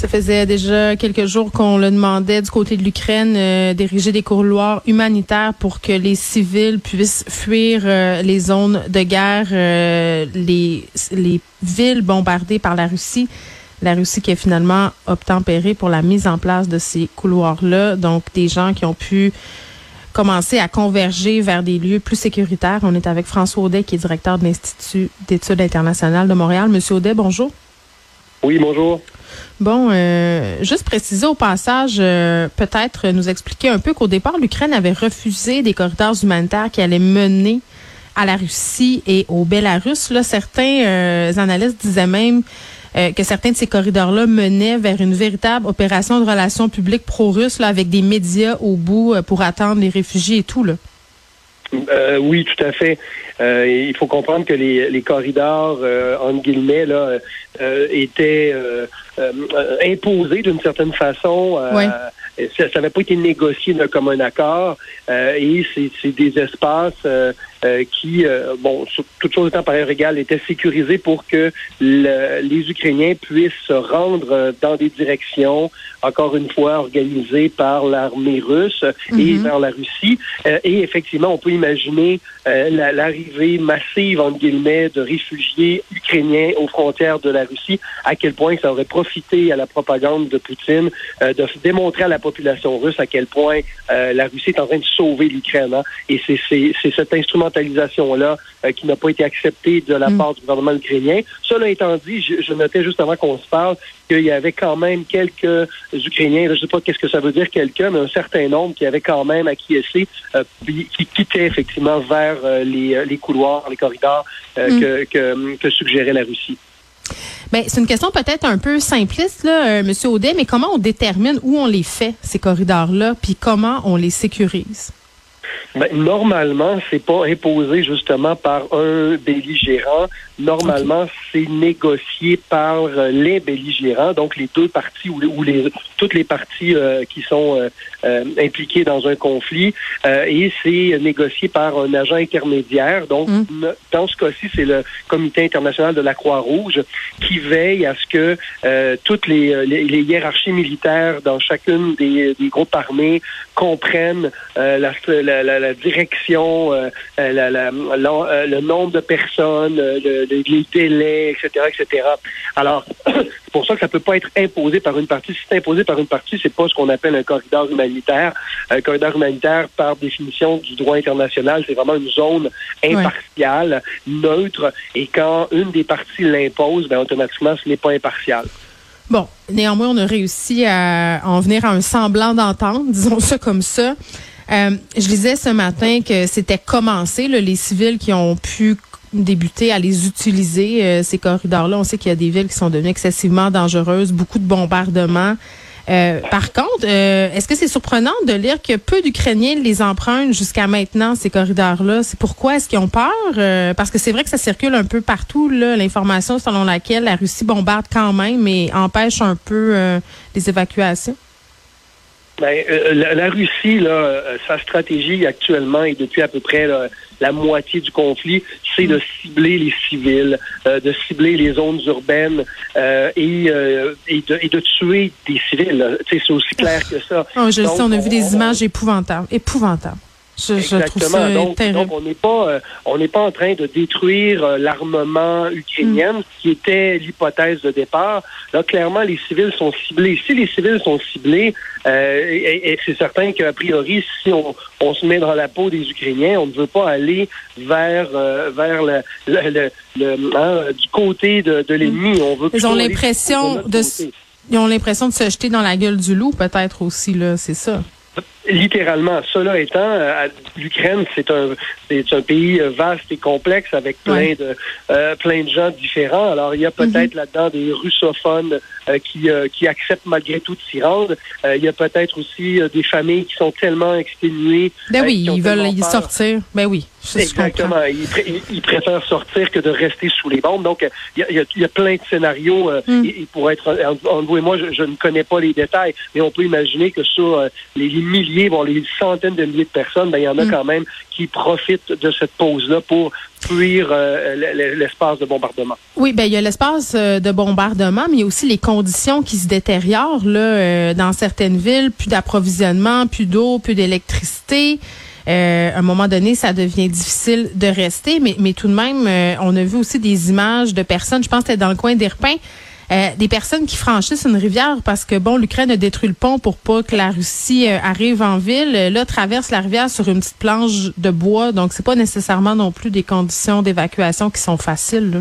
Ça faisait déjà quelques jours qu'on le demandait du côté de l'Ukraine euh, d'ériger des couloirs humanitaires pour que les civils puissent fuir euh, les zones de guerre, euh, les, les villes bombardées par la Russie. La Russie qui a finalement obtempéré pour la mise en place de ces couloirs-là. Donc, des gens qui ont pu commencer à converger vers des lieux plus sécuritaires. On est avec François Audet, qui est directeur de l'Institut d'études internationales de Montréal. Monsieur Audet, bonjour. Oui, bonjour. Bon, euh, juste préciser au passage, euh, peut-être nous expliquer un peu qu'au départ, l'Ukraine avait refusé des corridors humanitaires qui allaient mener à la Russie et au Bélarus. Là, certains euh, analystes disaient même que certains de ces corridors-là menaient vers une véritable opération de relations publiques pro-russes avec des médias au bout pour attendre les réfugiés et tout. Là. Euh, oui, tout à fait. Euh, il faut comprendre que les, les corridors, euh, entre guillemets, là, euh, étaient imposés d'une certaine façon. Ça n'avait pas été négocié comme un accord. et c'est des espaces qui, bon, toute chose étant par ailleurs égale, étaient sécurisés pour que les Ukrainiens puissent se rendre dans des directions, encore une fois, organisées par l'armée russe et mm-hmm. vers la Russie. et effectivement, on peut imaginer euh, l'arrivée massive, entre guillemets, de réfugiés ukrainiens aux frontières de la Russie, à quel point ça aurait profité à la propagande de Poutine euh, de démontrer à la population russe à quel point euh, la Russie est en train de sauver l'Ukraine. Hein. Et c'est cette instrumentalisation-là qui n'a pas été acceptée de la mm. part du gouvernement ukrainien. Cela étant dit, je, je notais juste avant qu'on se parle qu'il y avait quand même quelques Ukrainiens, je ne sais pas qu'est-ce que ça veut dire quelqu'un, mais un certain nombre qui avaient quand même acquiescé, euh, qui quittaient effectivement vers euh, les, les, couloirs, les corridors euh, mm. que, que, que suggérait la Russie. Ben, c'est une question peut-être un peu simpliste, là, Monsieur Audet, mais comment on détermine où on les fait, ces corridors-là, puis comment on les sécurise? Ben, normalement, c'est pas imposé justement par un belligérant. Normalement, c'est négocié par euh, les belligérants, donc les deux parties ou, les, toutes les parties euh, qui sont euh, impliquées dans un conflit, et c'est négocié par un agent intermédiaire. Donc, mm. dans ce cas-ci, c'est le Comité international de la Croix-Rouge qui veille à ce que toutes les, les, hiérarchies militaires dans chacune des, des groupes armés comprennent la, la, la, la, direction, la, le nombre de personnes, le, les délais, etc., etc. Alors, c'est pour ça que ça peut pas être imposé par une partie. Si c'est imposé par une partie, c'est pas ce qu'on appelle un corridor humanitaire. Un corridor humanitaire, par définition du droit international, c'est vraiment une zone impartiale, neutre, et quand une des parties l'impose, ben automatiquement, ce n'est pas impartial. Bon, néanmoins, on a réussi à en venir à un semblant d'entente, disons ça comme ça. Euh, je disais ce matin que c'était commencé, les civils qui ont pu débuter à les utiliser, euh, ces corridors-là. On sait qu'il y a des villes qui sont devenues excessivement dangereuses, beaucoup de bombardements. Euh, par contre, est-ce que c'est surprenant de lire que peu d'Ukrainiens les empruntent jusqu'à maintenant, ces corridors-là? C'est pourquoi est-ce qu'ils ont peur? parce que c'est vrai que ça circule un peu partout, l'information selon laquelle la Russie bombarde quand même et empêche un peu les évacuations. Ben, la, Russie, là, sa stratégie actuellement et depuis à peu près la moitié du conflit, c'est de cibler les civils, euh, de cibler les zones urbaines euh, et, euh, et, de, et, de, tuer des civils. C'est aussi clair que ça. Oh, je sais, on a vu des images épouvantables. Épouvantables. Je, je trouve ça donc, terrible. donc, on n'est pas euh, on n'est pas en train de détruire euh, l'armement ukrainien, Mm. qui était l'hypothèse de départ. Là, clairement, les civils sont ciblés. Si les civils sont ciblés, euh, et, et c'est certain qu'a priori, si on, on se met dans la peau des Ukrainiens, on ne veut pas aller vers vers le, le, le- le- hein, du côté de, de l'ennemi. On veut Ils ont l'impression de, ils ont l'impression de se jeter dans la gueule du loup, peut-être aussi là, c'est ça. Littéralement. Cela étant, euh, l'Ukraine, c'est un, c'est un pays vaste et complexe avec plein de, euh, plein de gens différents. Alors, il y a peut-être là-dedans des russophones euh, qui, euh, qui acceptent malgré tout de s'y rendre. Il y a peut-être aussi des familles qui sont tellement exténuées. Ben oui, ils veulent y peur. sortir. Ben oui. Exactement. Ils, pré- ils- préfèrent sortir que de rester sous les bombes. Donc, il y a, y plein de scénarios. euh, Mm. et, et pour être en- vous et moi, je, je ne connais pas les détails, mais on peut imaginer que sur euh, les, les milliers, voire les centaines de milliers de personnes, ben, il y en a Mm. quand même qui profitent de cette pause-là pour fuir euh, l'espace de bombardement. Oui, ben il y a l'espace euh, de bombardement, mais il y a aussi les conditions qui se détériorent là euh, dans certaines villes, plus d'approvisionnement, plus d'eau, plus d'électricité. Euh, à un moment donné, ça devient difficile de rester, mais, mais tout de même, on a vu aussi des images de personnes, je pense que c'était dans le coin d'Irpin, euh, des personnes qui franchissent une rivière parce que, bon, l'Ukraine a détruit le pont pour pas que la Russie euh, arrive en ville. Euh, Là, traverse la rivière sur une petite planche de bois, donc c'est pas nécessairement non plus des conditions d'évacuation qui sont faciles. Là.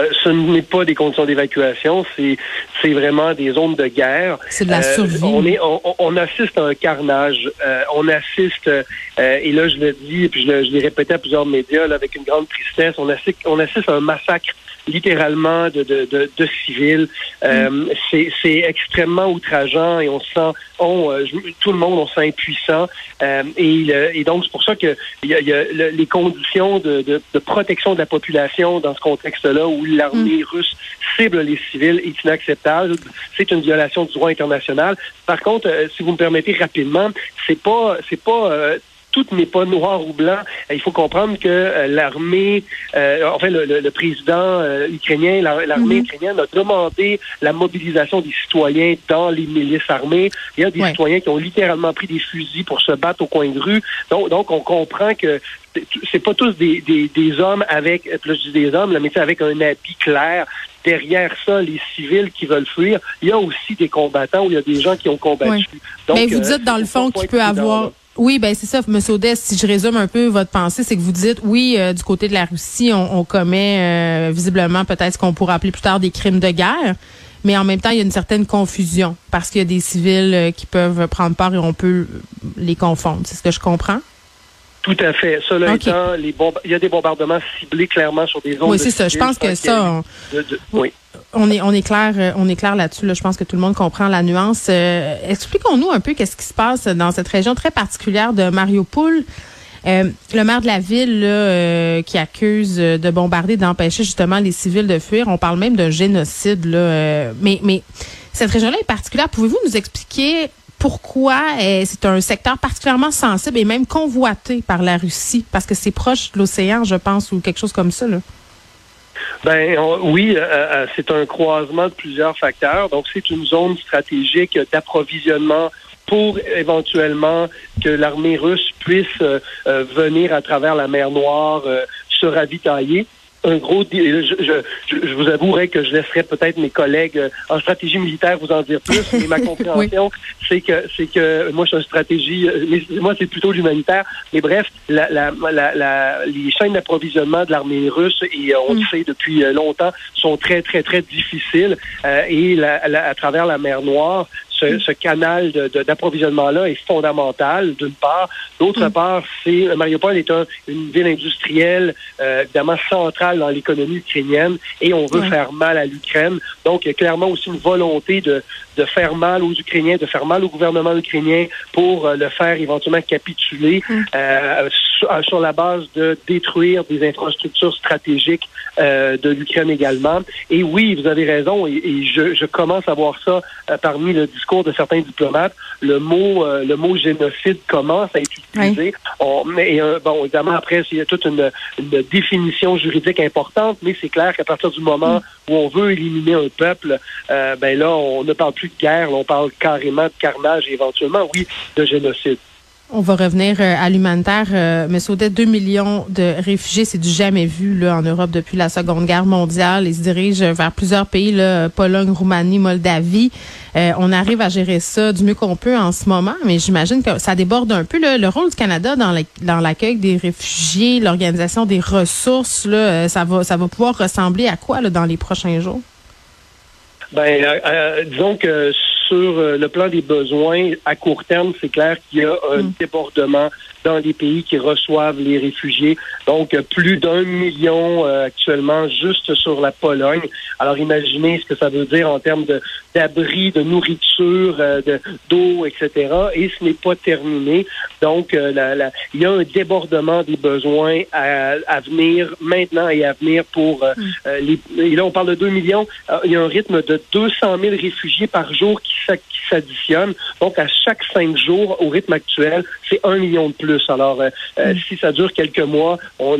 Euh, ce n'est pas des conditions d'évacuation, c'est c'est vraiment des zones de guerre. C'est de la Euh, survie. on, est, on, on assiste à un carnage. Euh, on assiste, et là je le dis, et puis je, le- je l'ai répété à plusieurs médias là, avec une grande tristesse, on assiste, on assiste à un massacre littéralement de, de, de, de civils. Euh, Mm. c'est, c'est extrêmement outrageant et on se sent, on, euh, tout le monde, on se sent impuissant. Euh, et, et donc c'est pour ça que il y a, y a le- les conditions de, de, de protection de la population dans ce contexte-là où l'armée russe cible les civils est inacceptable. C'est une violation du droit international. Par contre, si vous me permettez rapidement, c'est pas, c'est pas euh, tout n'est pas noir ou blanc. Il faut comprendre que euh, l'armée, euh, enfin le, le- le président euh, ukrainien, la- l'armée Mhm. ukrainienne a demandé la mobilisation des citoyens dans les milices armées. Il y a des Ouais. citoyens qui ont littéralement pris des fusils pour se battre au coin de rue. Donc, donc on comprend que c'est- pas tous des, des, des hommes avec, euh, dis des hommes, là, mais c'est avec un habit clair. Derrière ça, les civils qui veulent fuir, il y a aussi des combattants ou il y a des gens qui ont combattu. Donc, Mais vous dites dans le fond qu'il peut avoir. Oui, ben c'est ça, M. Odès. Si je résume un peu votre pensée, c'est que vous dites oui, euh, du côté de la Russie, on, on commet euh, visiblement peut-être ce qu'on pourrait appeler plus tard des crimes de guerre, mais en même temps, il y a une certaine confusion parce qu'il y a des civils euh, qui peuvent prendre part et on peut les confondre. C'est ce que je comprends? Tout à fait. Cela Ok. étant, les il y a des bombardements ciblés clairement sur des zones. Oui, c'est ça. Je pense que ça, on, eu de- de- oui. On est clair, euh, clair là-dessus. Là. Je pense que tout le monde comprend la nuance. Euh, Expliquons-nous un peu qu'est-ce qui se passe dans cette région très particulière de Mariupol. Euh, le maire de la ville qui accuse de bombarder, d'empêcher justement les civils de fuir. On parle même d'un génocide. Là, mais, cette région-là est particulière. Pouvez-vous nous expliquer pourquoi c'est un secteur particulièrement sensible et même convoité par la Russie? Parce que c'est proche de l'océan, je pense, ou quelque chose comme ça. Ben oui, euh, euh, c'est un croisement de plusieurs facteurs. Donc c'est une zone stratégique d'approvisionnement pour éventuellement que l'armée russe puisse euh, venir à travers la mer Noire se ravitailler. Un gros, je, je, je- vous avouerai que je laisserai peut-être mes collègues euh, en stratégie militaire vous en dire plus, mais ma compréhension, c'est que c'est que moi je suis en stratégie, euh, mais moi c'est plutôt l'humanitaire. Mais bref, la, la, la, la- les chaînes d'approvisionnement de l'armée russe, et euh, on le sait depuis longtemps, sont très très très difficiles. Euh, et la- la- à travers la mer Noire, ce, ce canal de- de- d'approvisionnement-là est fondamental, d'une part. D'autre part, c'est Mariupol est un- une ville industrielle, euh, évidemment centrale dans l'économie ukrainienne, et on veut Ouais. faire mal à l'Ukraine. Donc, il y a clairement aussi une volonté de, de faire mal aux Ukrainiens, de faire mal au gouvernement ukrainien pour euh, le faire éventuellement capituler sur, euh, sur la base de détruire des infrastructures stratégiques euh, de l'Ukraine également. Et oui, vous avez raison, et, et je, je commence à voir ça euh, parmi le discours de certains diplomates. Le mot, euh, le mot génocide commence à être utilisé. On, euh, bon, évidemment, après, il y a toute une, une définition juridique importante, mais c'est clair qu'à partir du moment où on veut éliminer un peuple, euh, ben là, on ne parle plus de guerre, on parle carrément de carnage et éventuellement, oui, de génocide. On va revenir euh, à l'humanitaire. Euh, Monsieur Audet, 2 millions de réfugiés, c'est du jamais vu là, en Europe depuis la Seconde Guerre mondiale. Ils se dirigent vers plusieurs pays, là, Pologne, Roumanie, Moldavie. Euh, on arrive à gérer ça du mieux qu'on peut en ce moment, mais j'imagine que ça déborde un peu. Là, le rôle du Canada dans l'accueil des réfugiés, l'organisation des ressources, là, ça va ça va pouvoir ressembler à quoi là, dans les prochains jours? Ben, disons que sur euh, le plan des besoins, à court terme, c'est clair qu'il y a un mm. débordement dans les pays qui reçoivent les réfugiés. Donc, plus d'un million euh, actuellement juste sur la Pologne. Alors, imaginez ce que ça veut dire en termes d'abri, de, nourriture, euh, de d'eau, etc. Et ce n'est pas terminé. Donc, euh, la, il y a un débordement des besoins à, à venir maintenant et à venir pour mm. les... Et là, on parle de 2 millions. il y a un rythme de 200 000 réfugiés par jour qui, qui s'additionnent. Donc, à chaque cinq jours, au rythme actuel, c'est un million de plus. Alors, euh, euh, mm. si ça dure quelques mois, on,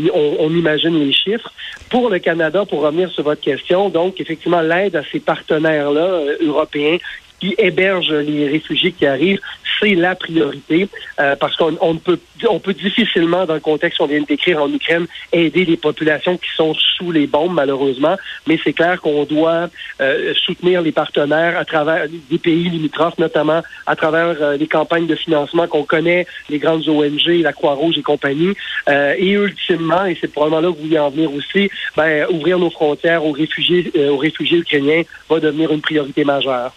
imagine les chiffres. Pour le Canada, pour revenir sur votre question, donc effectivement, l'aide à ces partenaires-là euh, européens qui hébergent les réfugiés qui arrivent, c'est la priorité euh, parce qu'on on peut on peut difficilement dans le contexte qu'on vient de décrire en Ukraine aider les populations qui sont sous les bombes malheureusement, mais c'est clair qu'on doit euh, soutenir les partenaires à travers des pays limitrophes notamment à travers euh, les campagnes de financement qu'on connaît, les grandes ONG, la Croix-Rouge et compagnie et ultimement et c'est probablement là que vous voulez en venir aussi, ben ouvrir nos frontières aux réfugiés aux réfugiés ukrainiens va devenir une priorité majeure.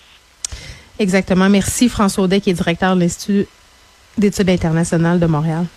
Exactement. Merci François Audet, qui est directeur de l'Institut d'études internationales de Montréal.